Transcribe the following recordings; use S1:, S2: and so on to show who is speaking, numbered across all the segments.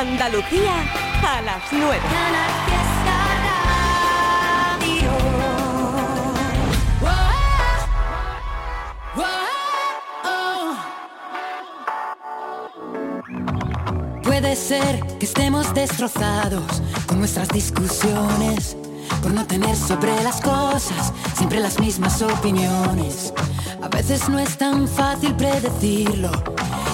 S1: Andalucía a las 9.
S2: Puede ser que estemos destrozados con nuestras discusiones, por no tener sobre las cosas siempre las mismas opiniones. A veces no es tan fácil predecirlo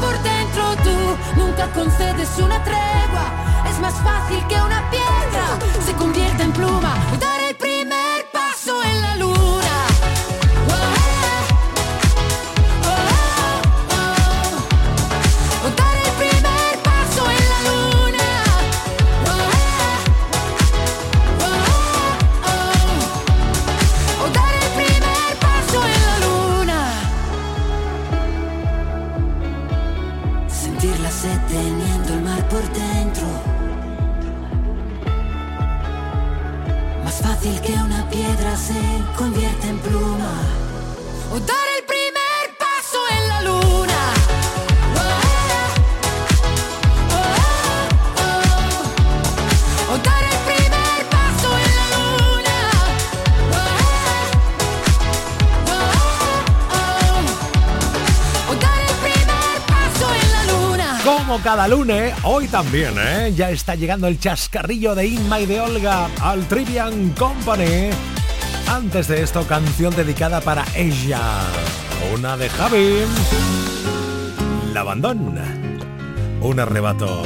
S2: por dentro. Tú nunca concedes una tregua, es más fácil que una piedra se convierta en pluma. Se convierte en pluma. O dar el primer paso en la luna. O dar el primer paso en la luna. O dar el primer paso en la luna.
S3: Como cada lunes, hoy también, ¿eh? Ya está llegando el chascarrillo de Inma y de Olga al Trivian Company. Antes de esto, canción dedicada para ella. Una de Javi. La abandona. Un arrebato.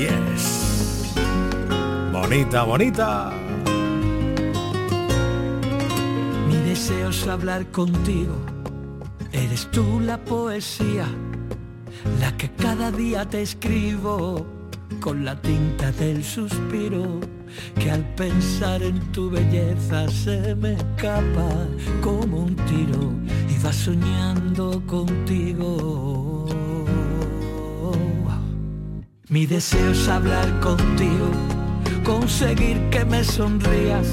S3: Yes. Bonita, bonita.
S4: Mi deseo es hablar contigo. Eres tú la poesía, la que cada día te escribo con la tinta del suspiro, que al pensar en tu belleza se me escapa como un tiro y va soñando contigo. Mi deseo es hablar contigo, conseguir que me sonrías,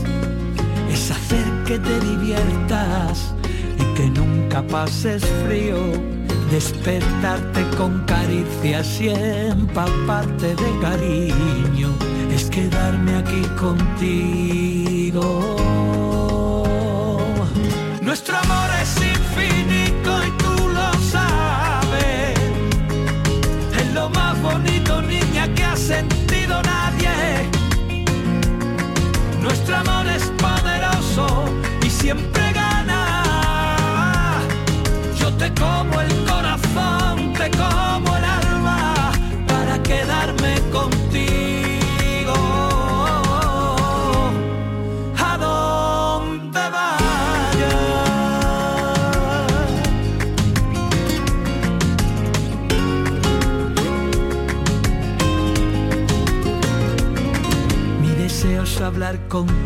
S4: es hacer que te diviertas y que nunca pases frío, despertarte con caricias y empaparte de cariño, quedarme aquí contigo.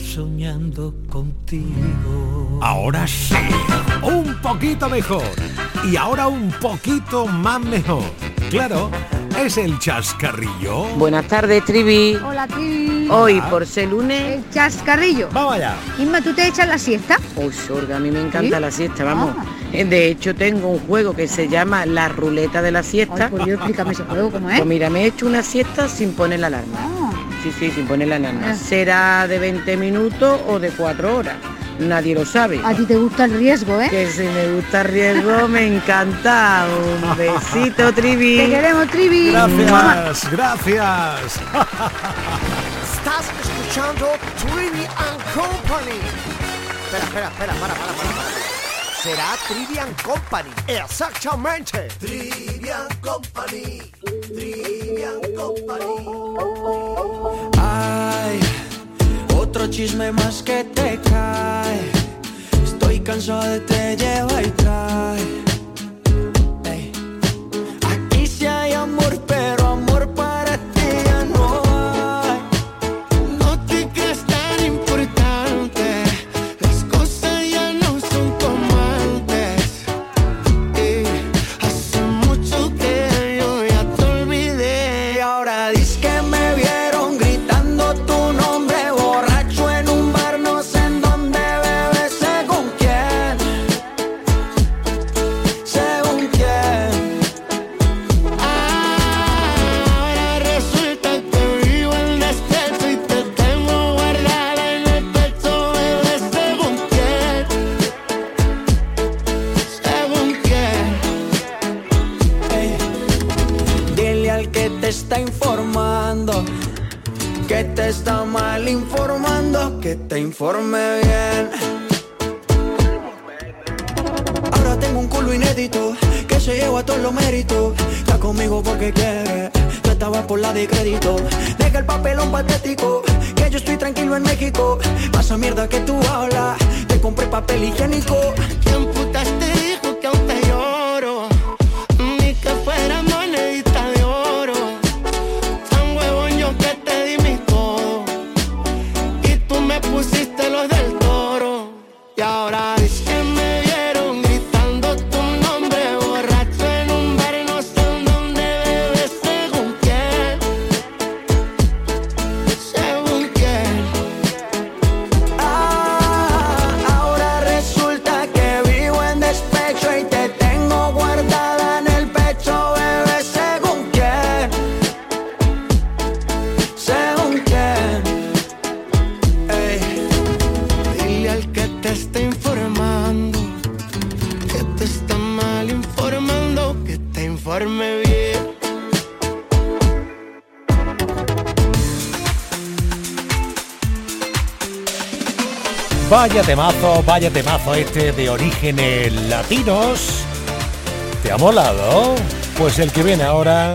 S4: soñando contigo.
S3: Ahora sí, un poquito mejor. Y ahora un poquito más mejor. Claro, es el chascarrillo.
S5: Buenas tardes, Trivi.
S6: Hola, Trivi.
S5: Hoy, por ser lunes...
S6: El chascarrillo.
S3: Vamos allá.
S6: Inma, ¿tú te echas la siesta?
S5: Uy, Sorga, a mí me encanta
S6: ¿Sí?
S5: la siesta, vamos.
S6: Ah.
S5: Eh, De hecho, tengo un juego que se llama La Ruleta de la
S6: Ay,
S5: Siesta.
S6: por Dios, explícame ese juego, ¿cómo es?
S5: Pues mira, me he hecho una siesta sin poner la alarma.
S6: Ah,
S5: Sí, sí, sin poner la alarma.
S6: Ah.
S5: Será de 20 minutos o de 4 horas. Nadie lo sabe.
S6: a ti te gusta el riesgo, ¿eh?
S5: Que si me gusta el riesgo, me encanta. Un besito, Trivi.
S6: Te queremos, Trivi.
S3: Gracias, gracias.
S7: Estás escuchando Trivi and Company. Espera, espera, espera, para, para, para, para. Será Trivian Company. Exactamente. Trivian Company. Trivian Company.
S4: Ay, otro chisme más que te cae. Estoy cansado de te lleva y trae.
S8: Que yo
S4: estoy tranquilo en México. Pasa mierda que tú hablas, te compré papel higiénico.
S3: Vaya temazo, vaya temazo este de orígenes latinos. ¿Te ha molado? Pues el que viene ahora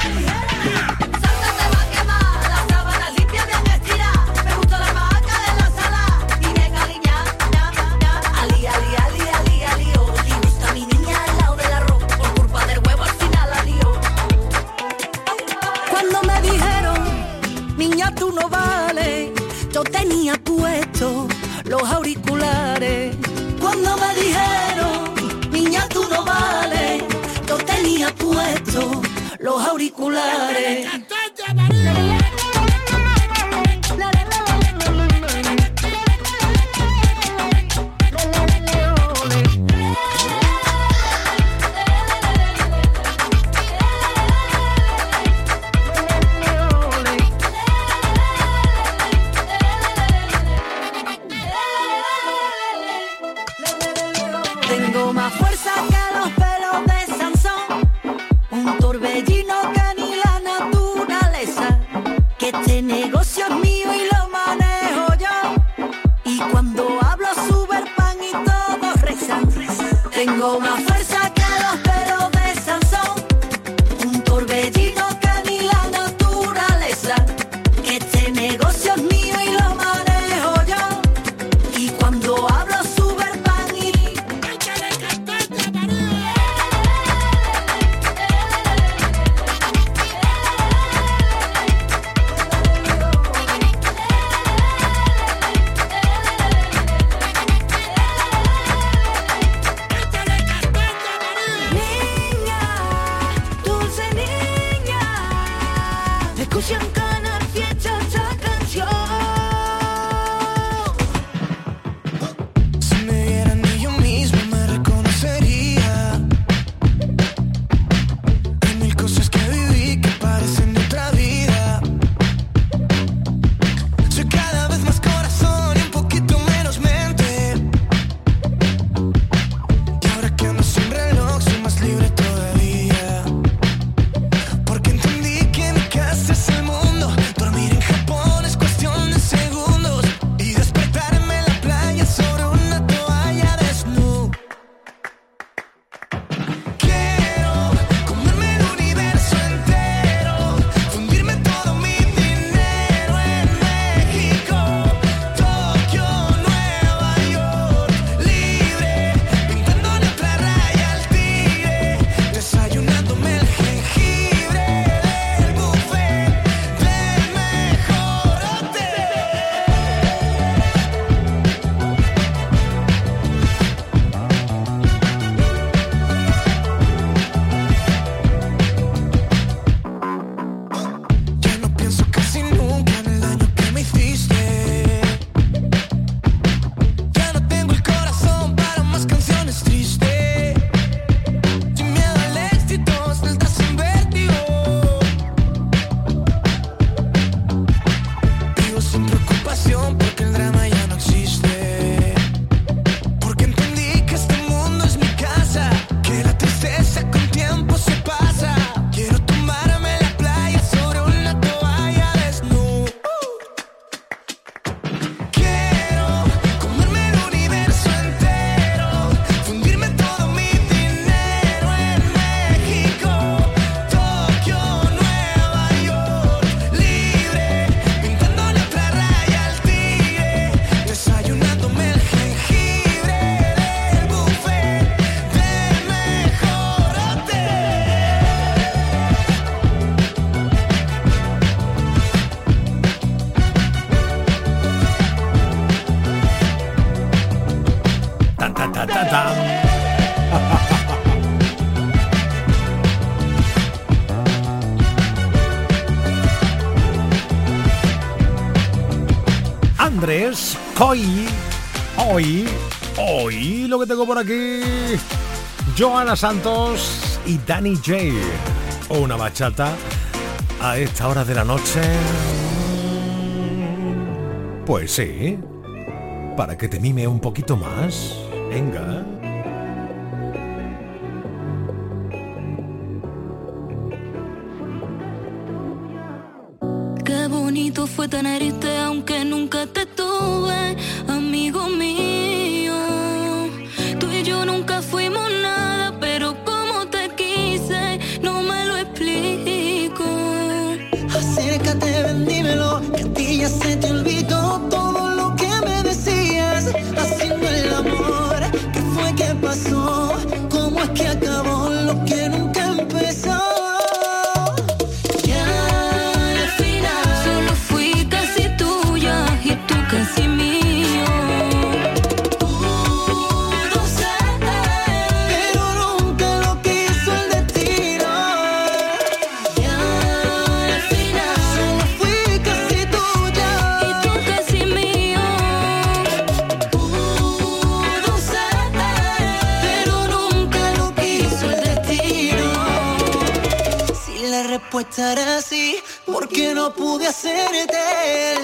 S9: los auriculares.
S3: Hoy, hoy, hoy lo que tengo por aquí, Joana Santos y Danny J. Una bachata a esta hora de la noche. Pues sí, para que te mime un poquito más. Venga.
S8: pude hacerte.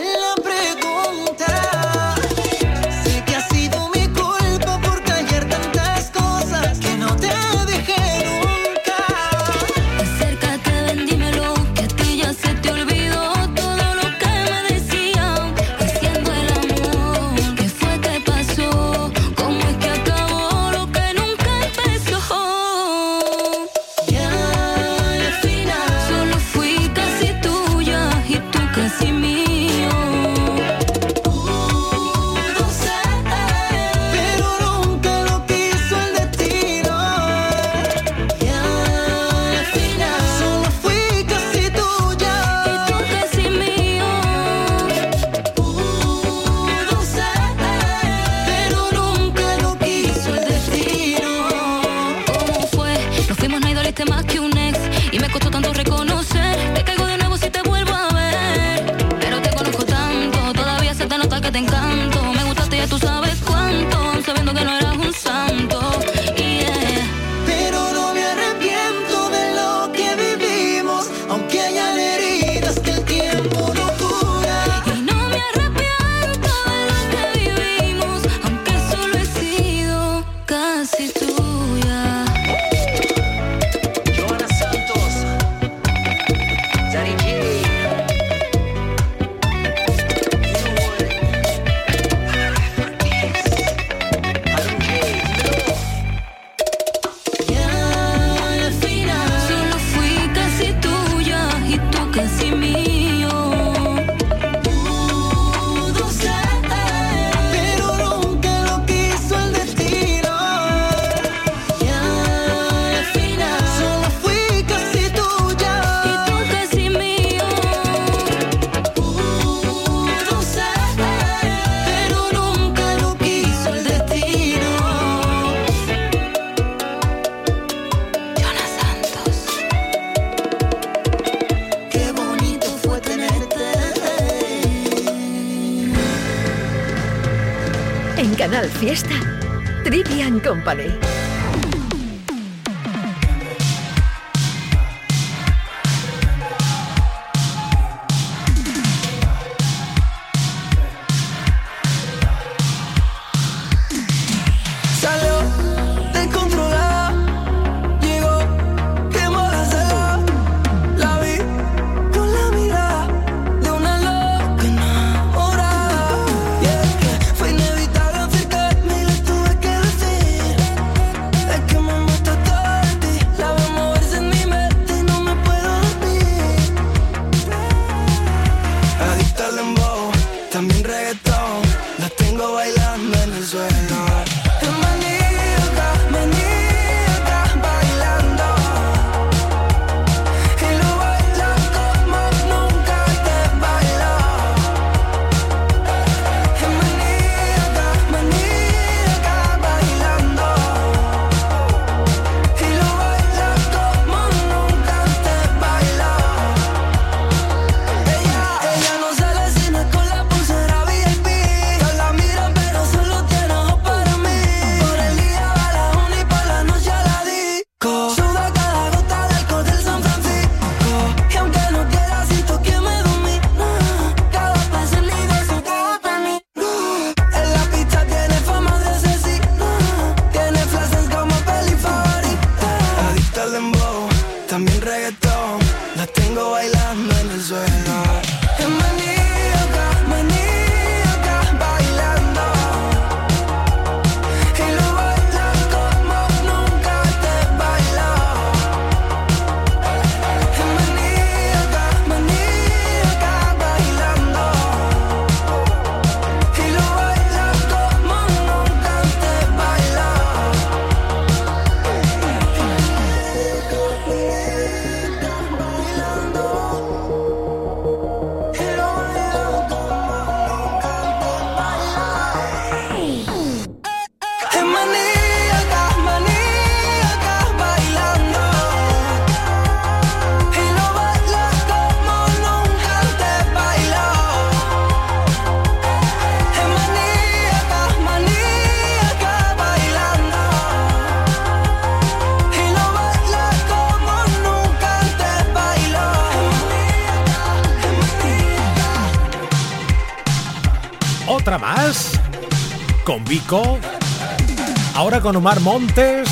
S8: Con
S3: Omar Montes,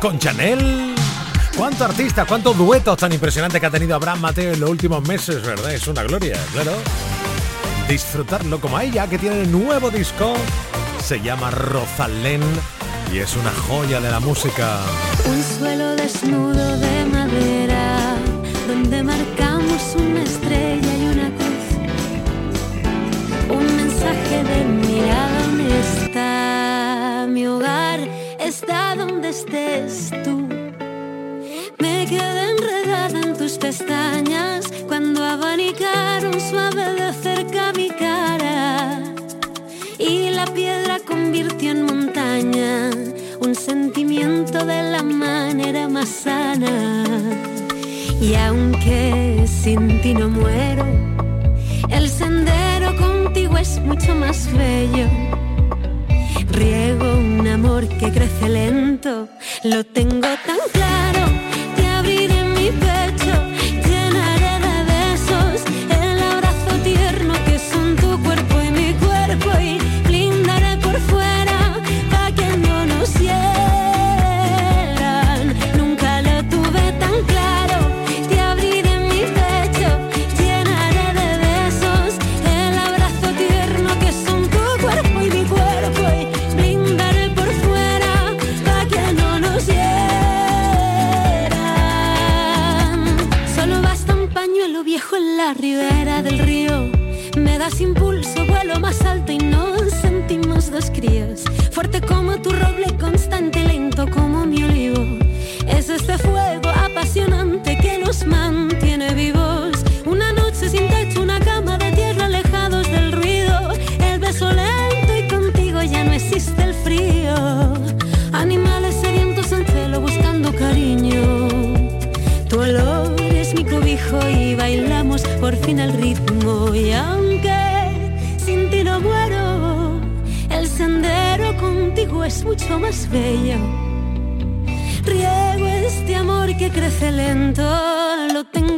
S3: con Chanel. ¿Cuánto artista, cuántos duetos tan impresionantes que ha tenido Abraham Mateo en los últimos meses, verdad? Es una gloria, claro. Disfrutarlo como ella, que tiene el nuevo disco, se llama Rosalén y es una joya de la música.
S10: Un suelo desnudo de madera, donde marcamos una estrella y una cruz. Un mensaje de mirada honesta, estés tú. Me quedé enredada en tus pestañas cuando abanicaron suave de cerca mi cara y la piedra convirtió en montaña un sentimiento de la manera más sana. Y aunque sin ti no muero, el sendero contigo es mucho más bello. Riego un amor que crece lento, lo tengo tan claro, y bailamos por fin el ritmo. Y aunque sin ti no muero, el sendero contigo es mucho más bello. Riego este amor que crece lento, lo tengo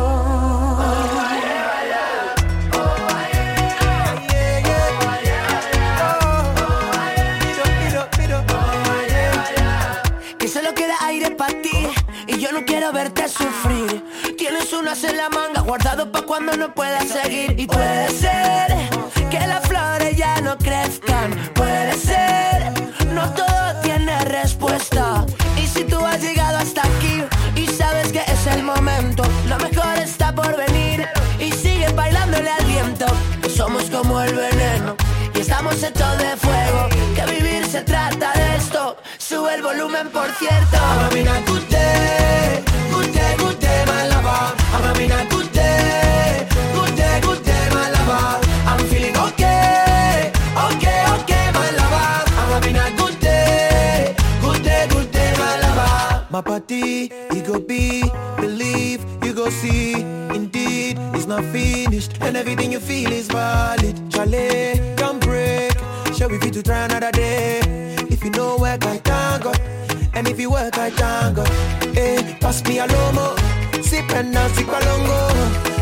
S11: Unas en la manga guardado pa' cuando no puedas seguir. Y puede ser que las flores ya no crezcan. Puede ser, no todo tiene respuesta. Y si tú has llegado hasta aquí y sabes que es el momento, lo mejor está por venir. Y sigue bailándole al viento, somos como el veneno. Y estamos hechos de fuego, que vivir se trata de esto. Sube el volumen, por cierto. Lover. Amamina, good day, good day, good day, my lover. I'm feeling okay, okay, okay, my lover. Amamina, good day, good day, good day, my lover.
S12: My party, you go be, believe, you go see. Indeed, it's not finished, and everything you feel is valid. Chalet, don't break. Shall we fit to try another day? If you know work, I thank God. And if you work, I thank God. Hey, pass me a lomo, depend on Sikwalongo.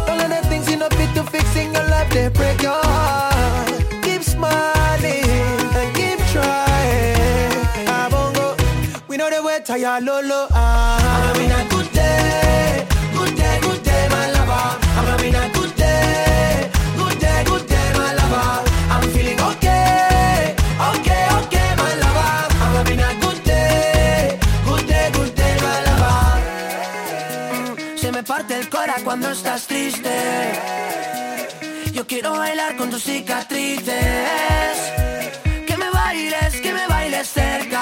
S12: All of the things you know fit to fix in your life, they break your heart. Keep smiling and keep trying. Ah,
S13: Abongo, we know the way to your lolo. Quiero bailar con tus cicatrices. Que me bailes, que me bailes cerca.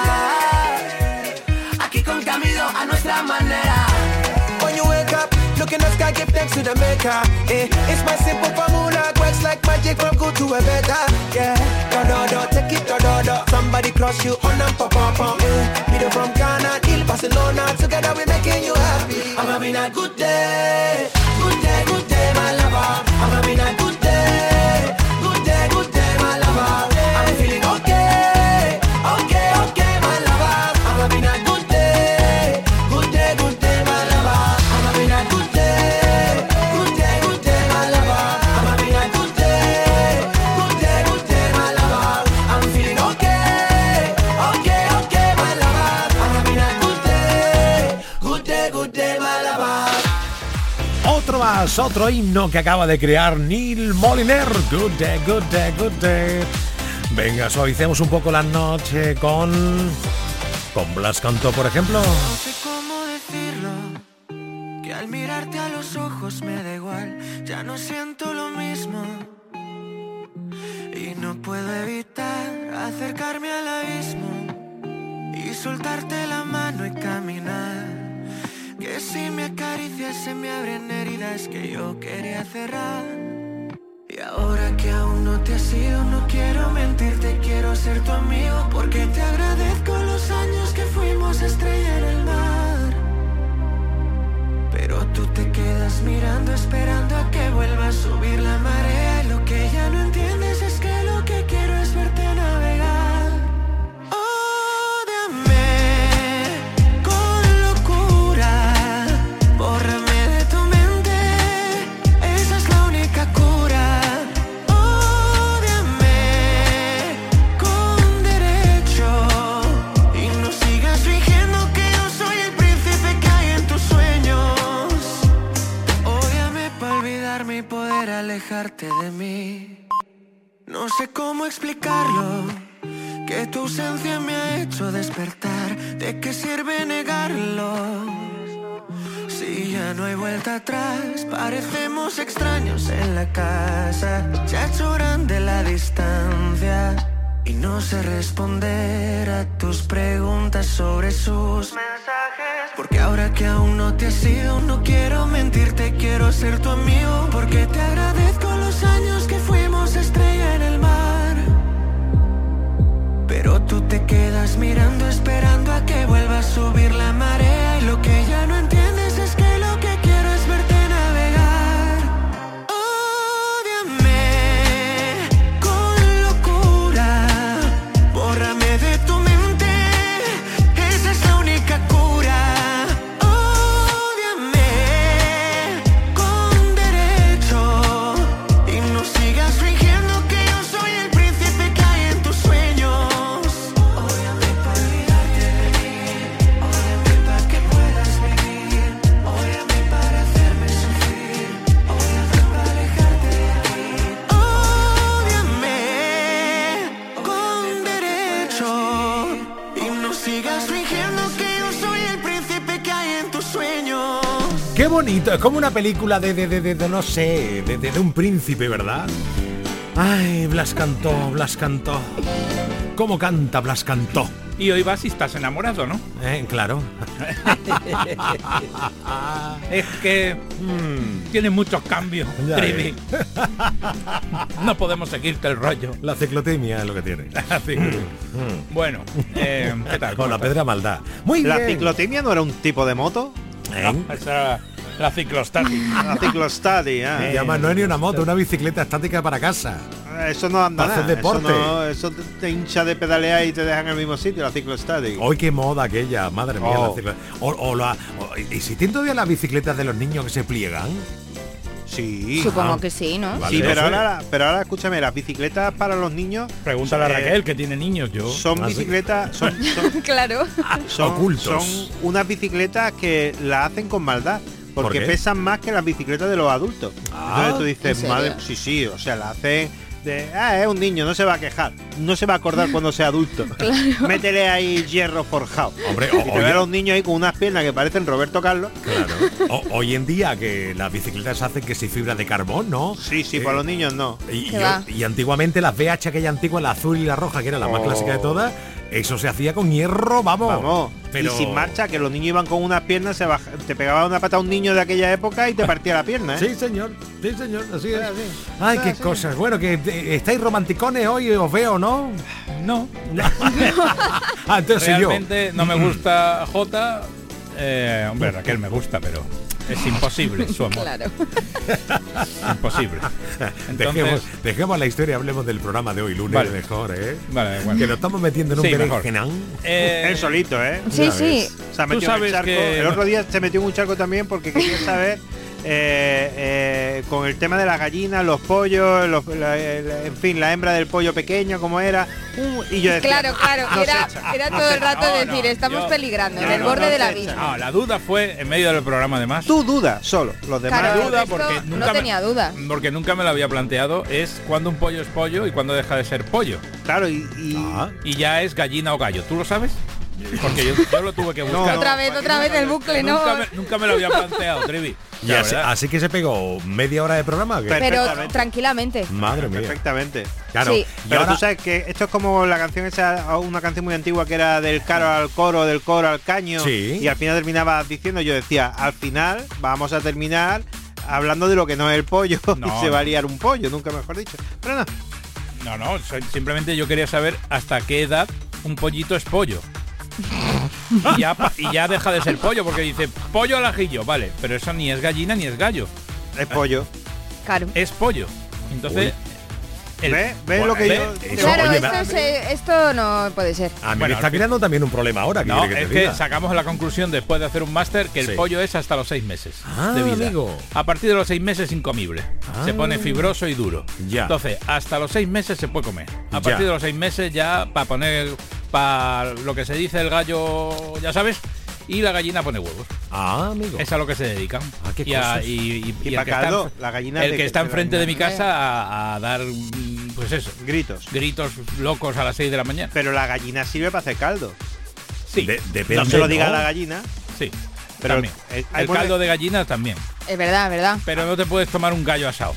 S13: Aquí con Camilo a nuestra manera.
S12: When you wake up, look in the sky, give thanks to the maker. Eh, it's my simple formula, works like magic from good to a better. Yeah, do do do, take it do do do. Somebody cross you on and pop pop pop. Eh, video from Ghana, till Barcelona, together we making you happy. I'm having a good day,
S3: Otro himno que acaba de crear Neil Moliner. Good day, good day, good day. Venga, suavicemos un poco la noche con. Con Blas Cantó, por ejemplo.
S14: Tu ausencia me ha hecho despertar. ¿De qué sirve negarlo? Si ya no hay vuelta atrás, parecemos extraños en la casa. Ya lloran de la distancia. Y no sé responder a tus preguntas sobre sus mensajes. Porque ahora que aún no te has ido, no quiero mentirte, quiero ser tu amigo. Porque te agradezco tú te quedas mirando, esperando a que vuelva a subir la marea. Y lo que ya no
S3: bonito, es como una película de, de, de, de- de no sé, de, de- de un príncipe, ¿verdad? Ay, Blas cantó, Blas cantó. ¿Cómo canta Blas cantó?
S15: Y hoy vas y estás enamorado, ¿no?
S3: Eh, claro.
S15: es que mm, tiene muchos cambios,
S3: Ya
S15: Trivi. no podemos seguirte el rollo.
S3: La ciclotimia es lo que tiene.
S15: La ciclotimia. bueno, eh, ¿qué tal?
S3: Con la pedra maldad. Muy
S16: ¿La
S3: bien.
S16: ciclotimia no era un tipo de moto?
S15: No, esa era la ciclostati.
S16: La ciclostati, ah.
S3: Y además no es ni una moto, una bicicleta estática para casa.
S16: Eso no anda
S3: Para hacer deporte.
S16: Eso, no- eso te, te hincha de pedalear y te dejan en el mismo sitio, la ciclostati.
S3: Hoy qué moda aquella, madre mía.
S16: Oh.
S3: la ciclo- o, o la- o- ¿Y si tienen todavía las bicicletas de los niños que se pliegan?
S16: Sí.
S6: Supongo que sí, ¿no?
S16: Sí, pero ahora, pero ahora escúchame, las bicicletas para los niños.
S15: Pregúntale a
S16: eh,
S15: Raquel, que tiene niños, yo.
S16: Son
S15: Ah, sí.
S16: bicicletas, son, son,
S6: claro.
S16: son-
S15: Ocultos.
S16: son unas bicicletas que la hacen con maldad. Porque pesan más que las bicicletas de los adultos.
S3: Ah,
S16: Entonces tú dices, madre, sí, sí, o sea, la hacen de, ah, es un niño, no se va a quejar, no se va a acordar cuando sea adulto. Métele ahí hierro forjado.
S3: Hombre,
S16: y
S3: o-
S16: te
S3: oye-
S16: ves a los niños ahí con unas piernas que parecen Roberto Carlos.
S3: Claro. O- hoy en día que las bicicletas hacen que si fibra de carbón, ¿no?
S16: Sí, sí,
S3: Eh,
S16: para los niños no.
S3: Y,
S6: ¿Qué
S3: y- y antiguamente las VH aquella antigua, la azul y la roja, que era la más
S16: Oh.
S3: clásica de todas, eso se hacía con hierro, vamos.
S16: Vamos.
S3: Pero
S16: Y sin marcha, que los niños iban con unas piernas, se baja- te pegaba una pata a un niño de aquella época y te partía la pierna, ¿eh?
S3: Sí, señor. Sí, señor. Así es.
S16: así.
S3: Ay,
S16: Es
S3: qué
S16: así.
S3: cosas. Bueno, que eh, estáis romanticones hoy, os veo, ¿no?
S15: No.
S3: ah, entonces soy yo.
S15: Realmente no me gusta Jota. Eh, hombre, Raquel me gusta, pero es imposible su amor.
S6: Claro.
S15: Imposible.
S3: Dejemos,
S15: Entonces,
S3: dejemos la historia, hablemos del programa de hoy, lunes
S15: Vale.
S3: mejor, ¿eh?
S15: Vale, bueno.
S3: Que nos estamos metiendo en un
S15: Sí,
S3: berenjenal.
S15: eh,
S16: Él solito, ¿eh?
S6: Sí, sí.
S16: Se ha
S15: Tú
S16: metido en el charco.
S15: que-
S16: El otro día se metió en un charco también porque quería saber eh, eh, con el tema de las gallinas, los pollos, los- la- la- en fin, la hembra del pollo pequeño, como era. Uh, y yo decía,
S6: Claro, claro.
S16: no
S6: Era,
S16: echa,
S6: era
S16: no
S6: todo el rato
S15: no,
S6: decir,
S15: no,
S6: estamos
S15: yo-
S6: peligrando, en
S16: no,
S6: el
S16: no,
S6: borde
S16: no
S6: del
S16: se
S6: abismo.
S15: no, la duda fue en medio del programa además.
S16: Tú duda solo, los demás.
S6: Claro,
S15: duda porque
S6: no
S15: nunca me-
S6: tenía duda.
S15: Porque nunca me lo había planteado, es cuando un pollo es pollo y cuando deja de ser pollo.
S16: Claro, y, y-
S3: Ah.
S15: Y ya es gallina o gallo. ¿Tú lo sabes? Porque yo, yo lo tuve que
S16: No,
S15: buscar.
S6: Otra vez, otra vez el bucle, ¿no?
S15: Nunca me, nunca me lo había planteado, Trivi.
S3: Y así, que se pegó media hora de programa.
S16: Pero-
S6: tranquilamente.
S3: Madre mía.
S16: perfectamente.
S3: Claro.
S6: Sí.
S3: Y
S16: Pero
S3: ahora-
S16: tú sabes que esto es como la canción esa, una canción muy antigua que era del caro al coro, del coro al caño.
S3: Sí.
S16: Y al final terminaba diciendo, yo decía, al final vamos a terminar hablando de lo que no es el pollo
S15: No,
S16: y se va a liar un pollo, nunca mejor dicho. Pero no.
S15: No, no, so- simplemente yo quería saber hasta qué edad un pollito es pollo. Y ya, pa- y ya deja de ser pollo, porque dice pollo al ajillo, vale, pero eso ni es gallina ni es gallo,
S16: Es pollo.
S6: Claro.
S15: es pollo. Entonces,
S16: ¿Ves
S3: Bueno,
S16: lo que
S15: ve-
S16: yo...
S3: eso,
S6: Claro,
S3: oye,
S6: esto, no puede ser.
S3: A mí
S15: Bueno,
S3: me está creando también un problema ahora. ¿qué
S15: no,
S3: quiere que
S15: es que sacamos la conclusión después de hacer un máster que el
S3: Sí.
S15: pollo es hasta los seis meses
S3: Ah,
S15: de vida.
S3: amigo.
S15: A partir de los seis meses incomible. Se
S3: Ah.
S15: pone fibroso y duro.
S3: Ya.
S15: Entonces, hasta los seis meses se puede comer. A
S3: Ya.
S15: partir de los seis meses ya para poner para lo que se dice el gallo, ya sabes, y la gallina pone huevos.
S3: Ah, amigo.
S15: Es a lo que se dedican.
S3: Ah, qué
S15: y, a-
S3: cosas.
S15: y- y-
S16: Y
S15: y
S16: pa'
S15: el que está,
S16: caldo,
S15: en-
S16: la gallina
S15: el
S16: de
S15: que
S16: que-
S15: está enfrente de mi casa a, a dar mm, pues eso,
S16: Gritos.
S15: gritos locos a las 6 de la mañana.
S16: Pero la gallina sirve para hacer caldo.
S15: Sí,
S3: De- depende,
S16: No se lo diga
S3: ¿no?
S16: a la gallina.
S15: sí.
S16: Pero
S15: también. el
S16: buena-
S15: caldo de gallina también.
S6: Es verdad, es verdad.
S15: Pero no te puedes tomar un gallo asado.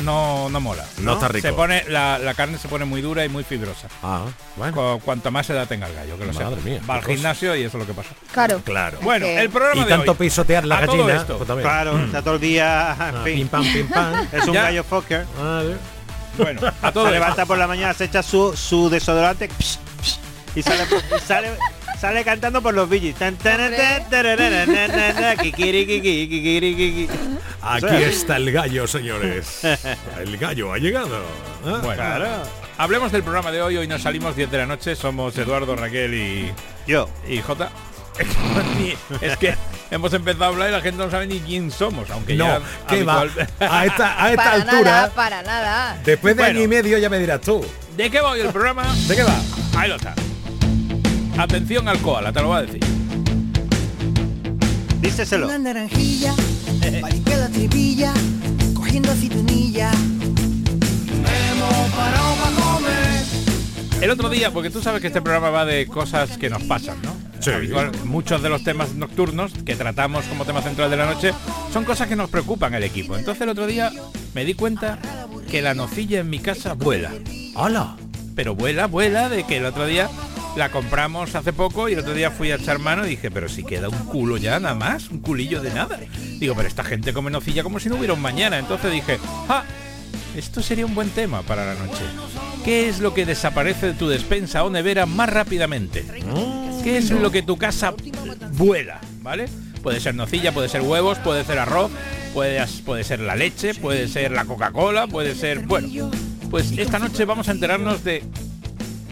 S15: No, no mola.
S3: No está rico.
S15: Se pone, la, la carne se pone muy dura y muy fibrosa.
S3: Ah, bueno.
S15: Cu- cuanto más edad tenga el gallo, que lo
S3: Madre mía,
S15: Va al gimnasio y eso es lo que pasa.
S6: Claro.
S3: Claro.
S15: Bueno, el programa
S3: y
S15: de
S3: tanto
S15: hoy.
S3: pisotear la
S15: A todo
S3: gallina.
S15: esto.
S3: pues.
S16: Claro, está todo el día,
S3: Ah, pim pam, pim pam.
S16: Es un
S15: Ya.
S16: gallo fucker.
S3: Vale.
S15: Bueno, a todo
S16: se levanta por la mañana, se echa su, su desodorante psh, psh, y sale, y sale, sale cantando por los billis.
S3: Aquí está el gallo, señores. El gallo ha llegado. Ah,
S15: Bueno,
S16: Claro.
S15: hablemos del programa de hoy. Hoy nos salimos 10 de la noche. Somos Eduardo, Raquel y,
S16: Yo.
S15: y Jota. Es que hemos empezado a hablar y la gente no sabe ni quién somos, aunque
S3: No,
S15: ya
S3: ¿qué va?
S15: habitual-
S3: A esta, a esta
S6: Para
S3: altura,
S6: nada, para nada.
S3: después de
S15: Bueno.
S3: año y medio, ya me dirás tú.
S15: ¿De qué va hoy el programa?
S3: ¿De qué va?
S15: Ahí lo está. Atención al koala, te lo voy a decir.
S16: Díceselo.
S11: Una naranjilla, tripilla, cogiendo aceitunilla. Hemos parado para comer.
S15: El otro día, porque tú sabes que este programa va de cosas que nos pasan, ¿no?
S3: Sí.
S15: Habitual- muchos de los temas nocturnos que tratamos como tema central de la noche son cosas que nos preocupan el equipo. Entonces el otro día me di cuenta que la nocilla en mi casa vuela.
S3: ¡Hala!
S15: Pero vuela, vuela, de que el otro día la compramos hace poco y el otro día fui a echar mano y dije, pero si queda un culo ya nada más, un culillo de nada. Digo, pero esta gente come nocilla como si no hubiera un mañana. Entonces dije, ¡ah! Esto sería un buen tema para la noche. ¿Qué es lo que desaparece de tu despensa o nevera más rápidamente? ¿Qué es lo que tu casa vuela? ¿Vale? Puede ser nocilla, puede ser huevos, puede ser arroz, puede, puede ser la leche, puede ser la Coca-Cola, puede ser... Bueno, pues esta noche vamos a enterarnos de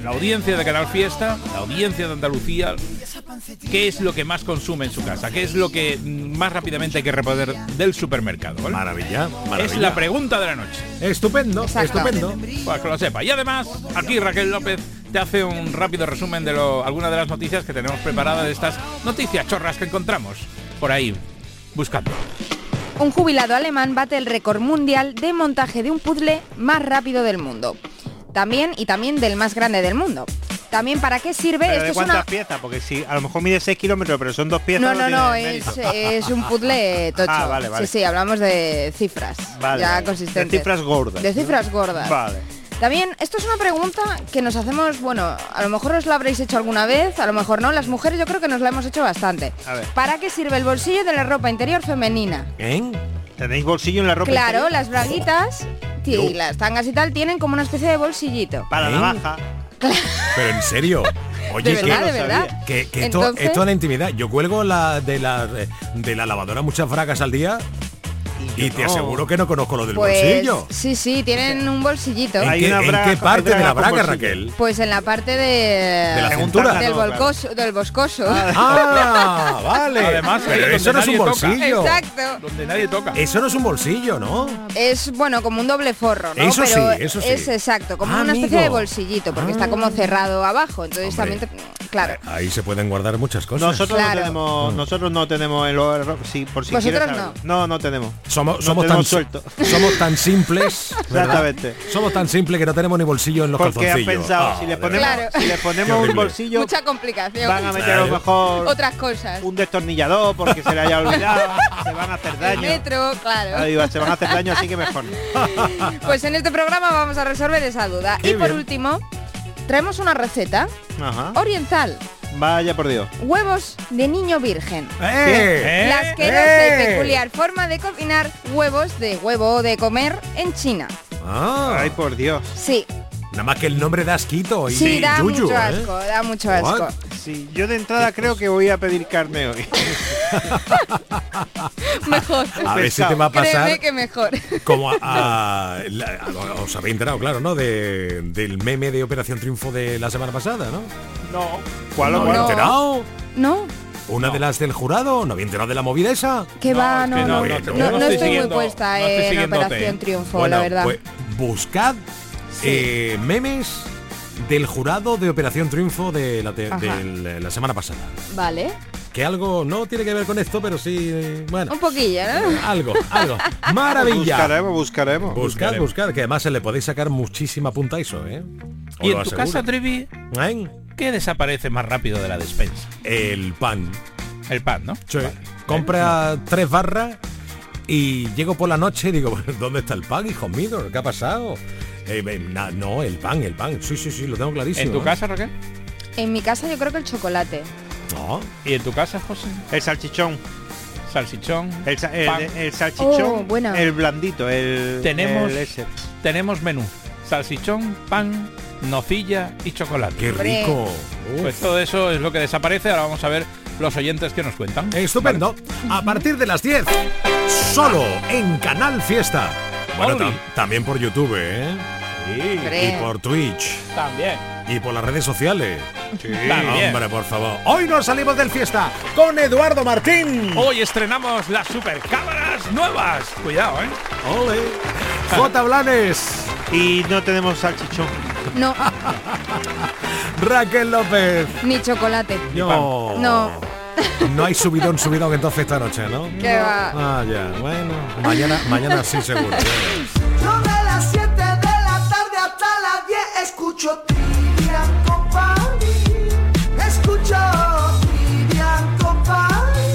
S15: la audiencia de Canal Fiesta, la audiencia de Andalucía, qué es lo que más consume en su casa, qué es lo que más rápidamente hay que reponer del supermercado. ¿vale?
S3: Maravilla, maravilla.
S15: Es la pregunta de la noche.
S3: Estupendo,
S6: Exacto.
S3: estupendo.
S15: Para que lo sepa. Y además, aquí Raquel López te hace un rápido resumen de lo, algunas de las noticias que tenemos preparadas de estas noticias chorras que encontramos por ahí buscando.
S6: Un jubilado alemán bate el récord mundial de montaje de un puzzle más rápido del mundo. También y también del más grande del mundo. También para qué sirve
S16: ¿Pero
S6: esto
S16: de
S6: es
S16: cuántas
S6: una
S16: piezas? Porque si a lo mejor mide 6 kilómetros, pero son dos piezas.
S6: no, no, no, es, es un puzzle tocho.
S16: Ah, vale, vale.
S6: Sí, sí, hablamos de cifras.
S16: Vale,
S6: ya consistentes.
S16: De cifras gordas.
S6: De cifras gordas.
S16: Vale.
S6: También, esto es una pregunta que nos hacemos, bueno, a lo mejor os la habréis hecho alguna vez, a lo mejor no, las mujeres yo creo que nos la hemos hecho bastante.
S16: A ver.
S6: ¿Para qué sirve el bolsillo de la ropa interior femenina?
S3: ¿Eh?
S16: ¿Tenéis bolsillo en la ropa?
S6: Claro,
S16: interior?
S6: las braguitas y las tangas y tal tienen como una especie de bolsillito.
S16: Para
S3: ¿Eh?
S16: la navaja.
S3: Pero en serio. Oye,
S6: De
S3: que,
S6: verdad, de verdad.
S3: que, que esto,
S6: Entonces-
S3: esto es la intimidad. Yo cuelgo la de la de la lavadora muchas bragas al día y, te
S16: no.
S3: aseguro que no conozco lo del
S6: Pues
S3: bolsillo.
S6: sí, sí, tienen un bolsillito.
S3: ¿En,
S16: Hay
S3: qué,
S16: una
S3: en
S16: braga-
S3: qué parte
S16: hay
S3: de la
S16: braga.
S3: Raquel?
S6: Pues en la parte de,
S3: De la cintura.
S6: del,
S16: No, claro.
S6: volcoso, del boscoso.
S3: Ah, vale.
S15: Además,
S3: pero eso no es un
S15: toca.
S3: bolsillo.
S6: Exacto.
S15: Donde nadie toca.
S3: Eso no es un bolsillo, ¿no?
S6: Es bueno como un doble forro, ¿no?
S3: Eso
S6: Pero
S3: sí, eso sí.
S6: es exacto, como
S3: Ah,
S6: una especie
S3: amigo.
S6: de bolsillito, porque está
S3: Ah.
S6: como cerrado abajo. Entonces
S3: Hombre.
S6: también te- claro.
S3: Ahí se pueden guardar muchas cosas.
S16: Nosotros
S6: Claro.
S16: no tenemos, nosotros no tenemos el oro- sí, por si quieres saber. no. no, tenemos.
S3: Somos,
S16: No
S3: somos, tan,
S16: suelto.
S3: somos tan simples.
S16: Exactamente.
S3: Somos tan simples que no tenemos ni bolsillo en los
S16: Porque has pensado,
S3: Ah,
S16: si le ponemos,
S3: verdad.
S6: Claro.
S16: si le
S3: Qué
S16: ponemos un bolsillo,
S6: Mucha complicación.
S16: van a meter a lo mejor
S6: Otras cosas.
S16: un destornillador porque se le haya olvidado, se van a hacer
S6: El
S16: daño.
S6: metro, claro.
S16: Ahí va, se van a hacer daño, así que mejor no.
S6: Pues en este programa vamos a resolver esa duda.
S3: Qué
S6: y por
S3: bien.
S6: último, traemos una receta
S16: Ajá.
S6: oriental.
S16: Vaya por Dios.
S6: Huevos de niño virgen.
S3: ¡Eh!
S6: La asquerosa
S3: ¡Eh!
S6: y peculiar forma de cocinar huevos de huevo o de comer en China.
S3: Ah,
S16: Ay, por Dios.
S6: Sí,
S3: nada más que el nombre da asquito y
S6: sí, da
S3: yuyu,
S6: mucho
S3: ¿eh?
S6: asco, da mucho asco.
S3: What?
S16: Sí, yo de entrada creo que voy a pedir carne hoy.
S6: Mejor.
S3: A ver si te va a pasar
S6: Créeme que mejor.
S3: como a, a- la- a- os habéis enterado, claro, ¿no? De, del meme de Operación Triunfo de la semana pasada, ¿no?
S16: No. ¿Cuál o
S3: ¿No
S16: cuál?
S3: enterado?
S6: No,
S3: ¿Una de las del jurado? ¿No había enterado de la movida esa?
S6: que va,
S15: es
S6: no,
S15: que
S6: no,
S15: no,
S6: no, no,
S3: yo no
S6: no
S15: estoy
S6: estoy muy puesta
S15: no estoy
S6: en Operación. Triunfo,
S3: Bueno,
S6: la verdad.
S3: pues buscad eh, memes del jurado de Operación Triunfo de la, te- de la semana pasada.
S6: Vale,
S3: Que algo no tiene que ver con esto, pero sí, eh, bueno,
S6: un poquillo, ¿no?
S3: algo, algo. Maravilla.
S16: Buscaremos, buscaremos.
S3: Buscad, buscad, que además se le podéis sacar muchísima punta a eso, ¿eh? Os
S15: Y en tu casa, Trivi,
S3: ¿Eh?
S15: ¿qué desaparece más rápido de la despensa?
S3: El pan.
S15: El pan, ¿no?
S3: Sí. Compra tres barras y llego por la noche y digo, ¿dónde está el pan, hijo mío? ¿Qué ha pasado? Eh, eh, na- no, el pan, el pan. Sí, sí, sí, lo tengo clarísimo.
S15: ¿En tu
S3: ¿eh?
S15: casa, Raquel?
S6: En mi casa yo creo que el chocolate.
S3: No.
S15: ¿Y en tu casa, José?
S16: El salchichón.
S15: Salchichón.
S16: El, salchichón.
S6: Oh.
S16: El blandito. El,
S15: Tenemos-
S16: el ese.
S15: Tenemos menú. Salchichón, pan, nocilla y chocolate.
S3: ¡Qué rico! Uf.
S15: Pues todo eso es lo que desaparece. Ahora vamos a ver los oyentes que nos cuentan.
S3: Estupendo. A partir de las 10, solo en Canal Fiesta. Bueno, tam- también por YouTube, ¿eh? Y por Twitch.
S15: También.
S3: Y por las redes sociales.
S15: También.
S3: Hombre, por favor. Hoy nos salimos del fiesta con Eduardo Martín.
S15: Hoy estrenamos las super cámaras nuevas. Cuidado, ¿eh?
S3: Ole. J. Blanes.
S16: Y no tenemos salchichón.
S6: No,
S3: Raquel López.
S6: ni chocolate.
S3: No.
S6: No.
S3: No hay subidón, subidón entonces esta noche, ¿no?
S6: Que va.
S3: Ah, ya. Bueno. Mañana, mañana sí seguro.
S11: escucho Trivian Company. Escucho Trivian Company.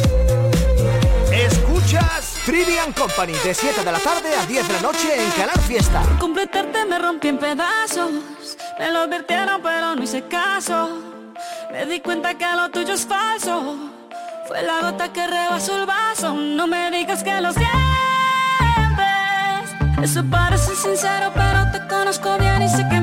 S7: Escuchas Trivian Company de 7 de la tarde a 10 de la noche en Canal Fiesta.
S10: completarte me rompí en pedazos. Me lo advirtieron pero no hice caso. Me di cuenta que lo tuyo es falso. Fue la gota que rebasó el vaso. No me digas que lo sientes. Eso parece sincero pero te conozco bien y sé que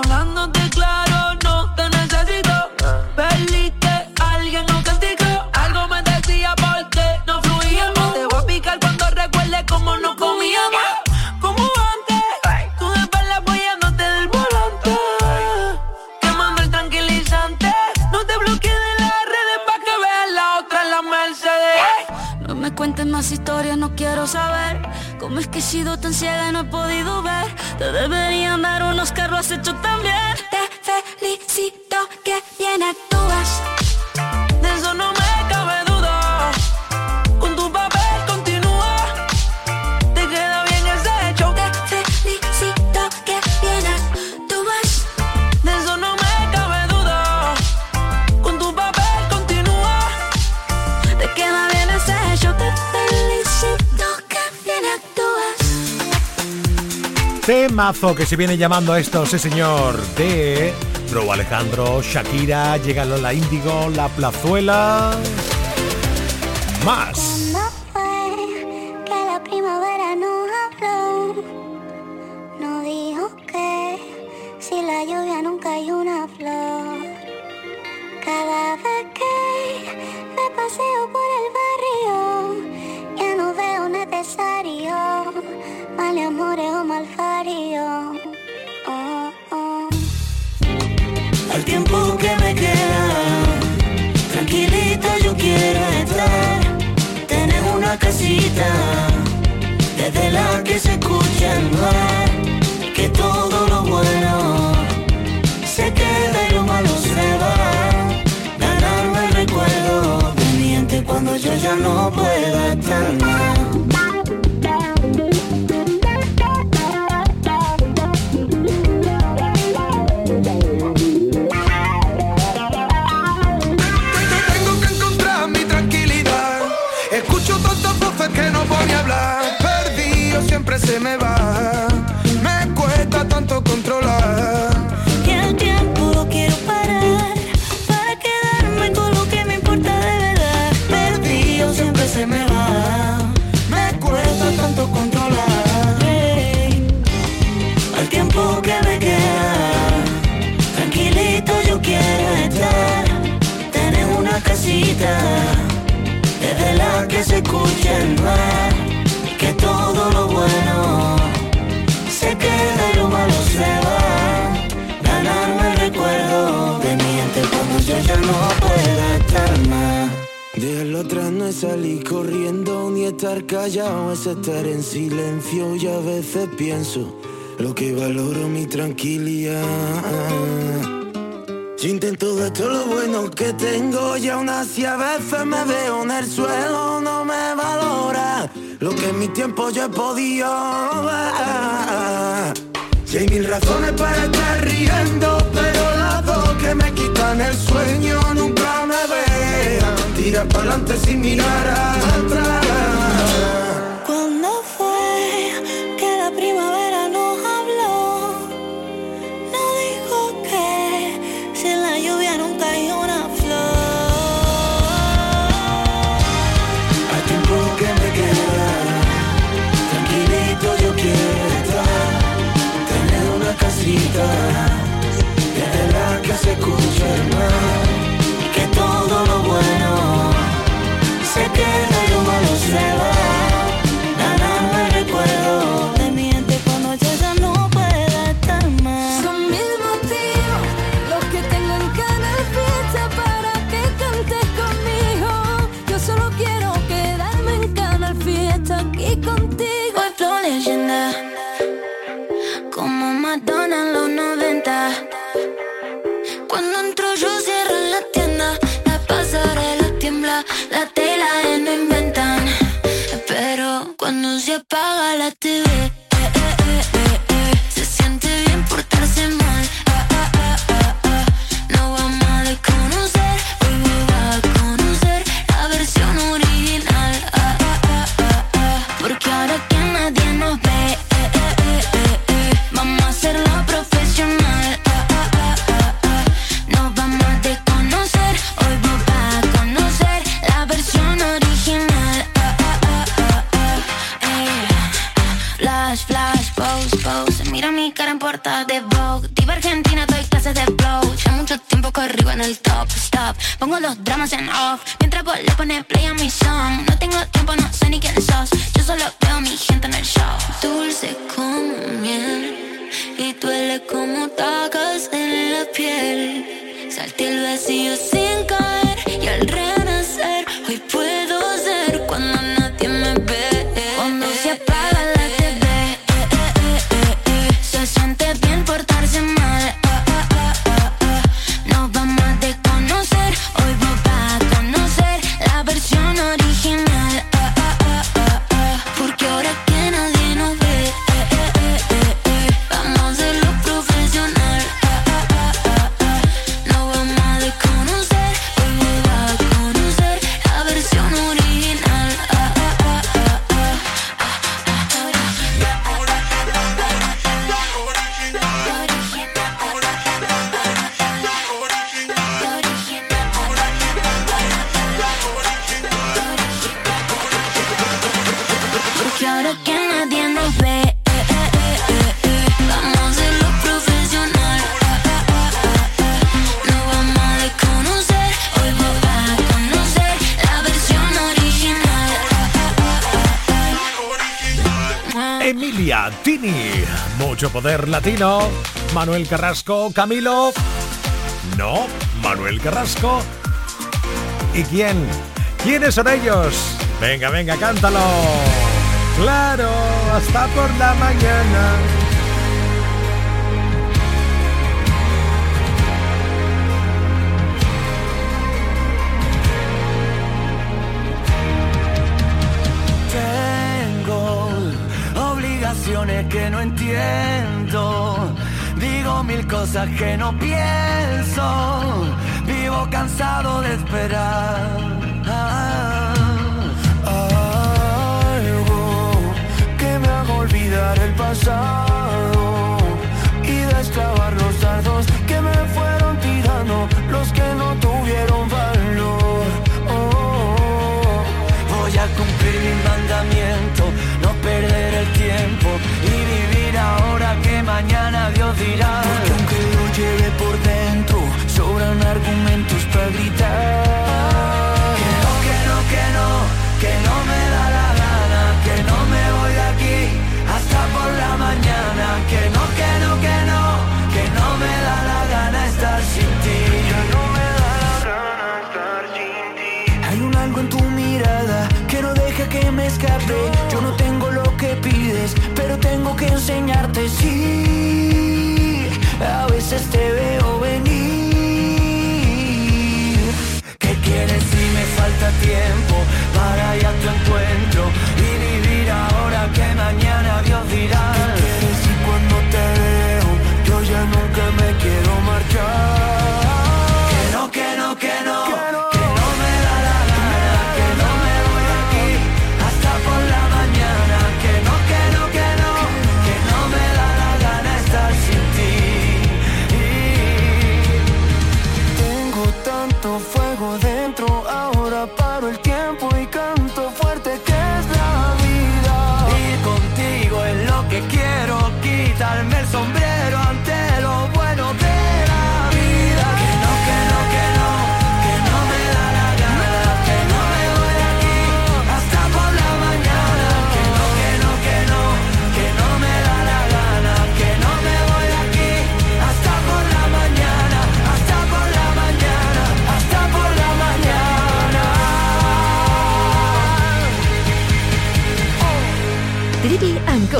S17: ciega no he podido ver. Te deberían dar unos carros has hecho también Que
S18: se viene llamando esto, sí señor, de Bro Alejandro, Shakira, llega Lola Índigo, La Plazuela. Más.
S10: No pueda estar escucha el. Que todo lo bueno se queda y lo malo se va. Ganarme el recuerdo de mi ente cuando yo ya no pueda estar más.
S12: De la otra no es salir corriendo ni estar callado, es estar en silencio y a veces pienso lo que valoro mi tranquilidad. Intento de todo lo bueno que tengo y aún así a veces me veo en el suelo, no me valora lo que en mi tiempo yo he podido ver. Y hay mil razones para estar riendo, pero las dos que me quitan el sueño nunca me vean. Tira para adelante sin mirar atrás.
S19: love Latino, Manuel Carrasco, Camilo. No, Manuel Carrasco. ¿Y quién? ¿Quiénes son ellos? Venga, venga, cántalo. Claro, hasta por la mañana.
S13: cosas que no pienso, vivo cansado de esperar. Algo que me haga olvidar el pasado y desclavar los dardos que me fueron tirando, los que no tuvieron valor. Oh. Voy a cumplir mi mandamiento, no perder el tiempo y vivir ahora que mañana Dios dirá por dentro.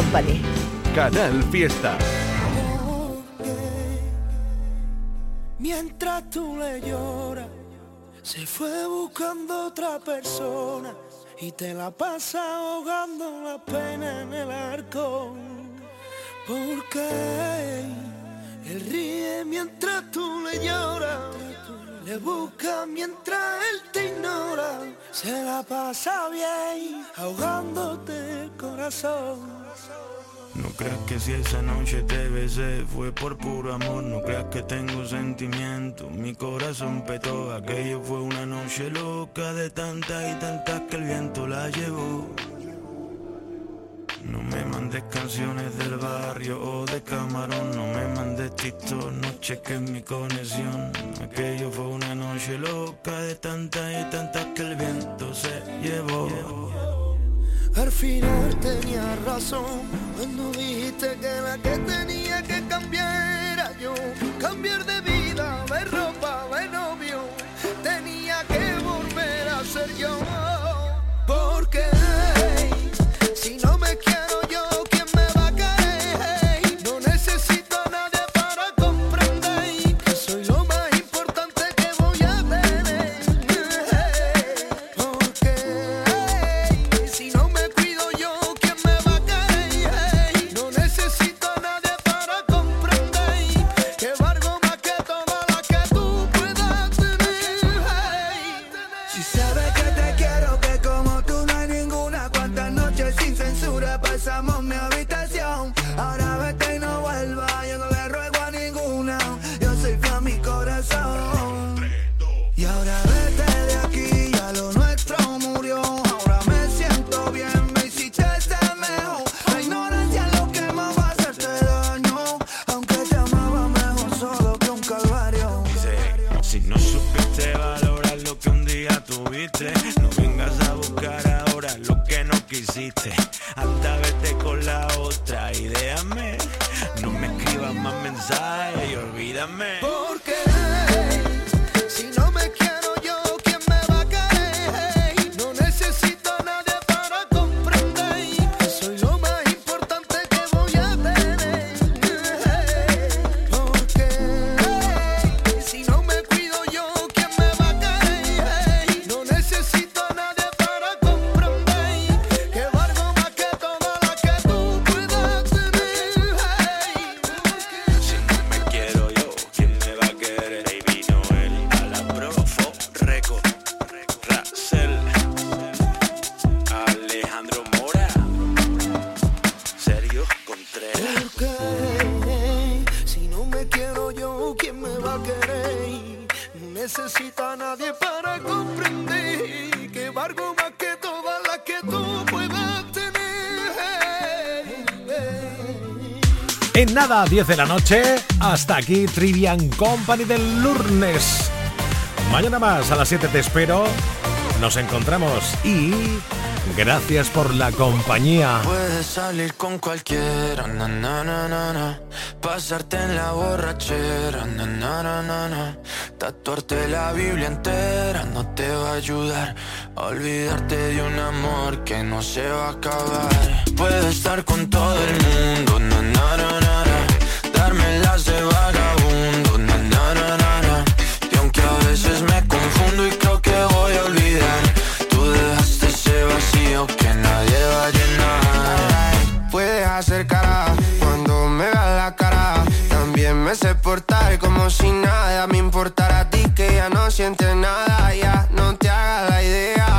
S20: Company.
S21: Canal Fiesta.
S12: Mientras tú le lloras, se fue buscando otra persona y te la pasa ahogando la pena en el arco. Porque él ríe mientras tú le lloras, le busca mientras él te ignora, se la pasa bien ahogándote el corazón.
S22: No creas que si esa noche te besé fue por puro amor, no creas que tengo sentimientos, mi corazón petó, aquello fue una noche loca de tantas y tantas que el viento la llevó. No me mandes canciones del barrio o de camarón, no me mandes TikTok, no cheques mi conexión. Aquello fue una noche loca de tantas y tantas que el viento se llevó.
S12: Al final tenía razón cuando dijiste que la que tenía que cambiar era yo. Cambiar de vida, de ropa, de novio. Tenía que volver a ser yo. No
S22: vengas a buscar ahora lo que no quisiste. Anda, vete con la otra y déjame. No me escribas más mensajes y olvídame.
S3: En nada, 10 de la noche, hasta aquí Trivian Company del lunes. Mañana más a las 7 te espero. Nos encontramos y gracias por la compañía.
S22: Puedes salir con cualquiera, na, na, na, pasarte en la borrachera, tatuarte la Biblia entera no te va a ayudar olvidarte de un amor que no se va a acabar. Puedes estar con todo el mundo, na, na, na.
S23: Si nada me importara a ti que ya no sientes nada. Ya no te hagas la idea.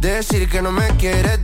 S23: Decir que no me quieres,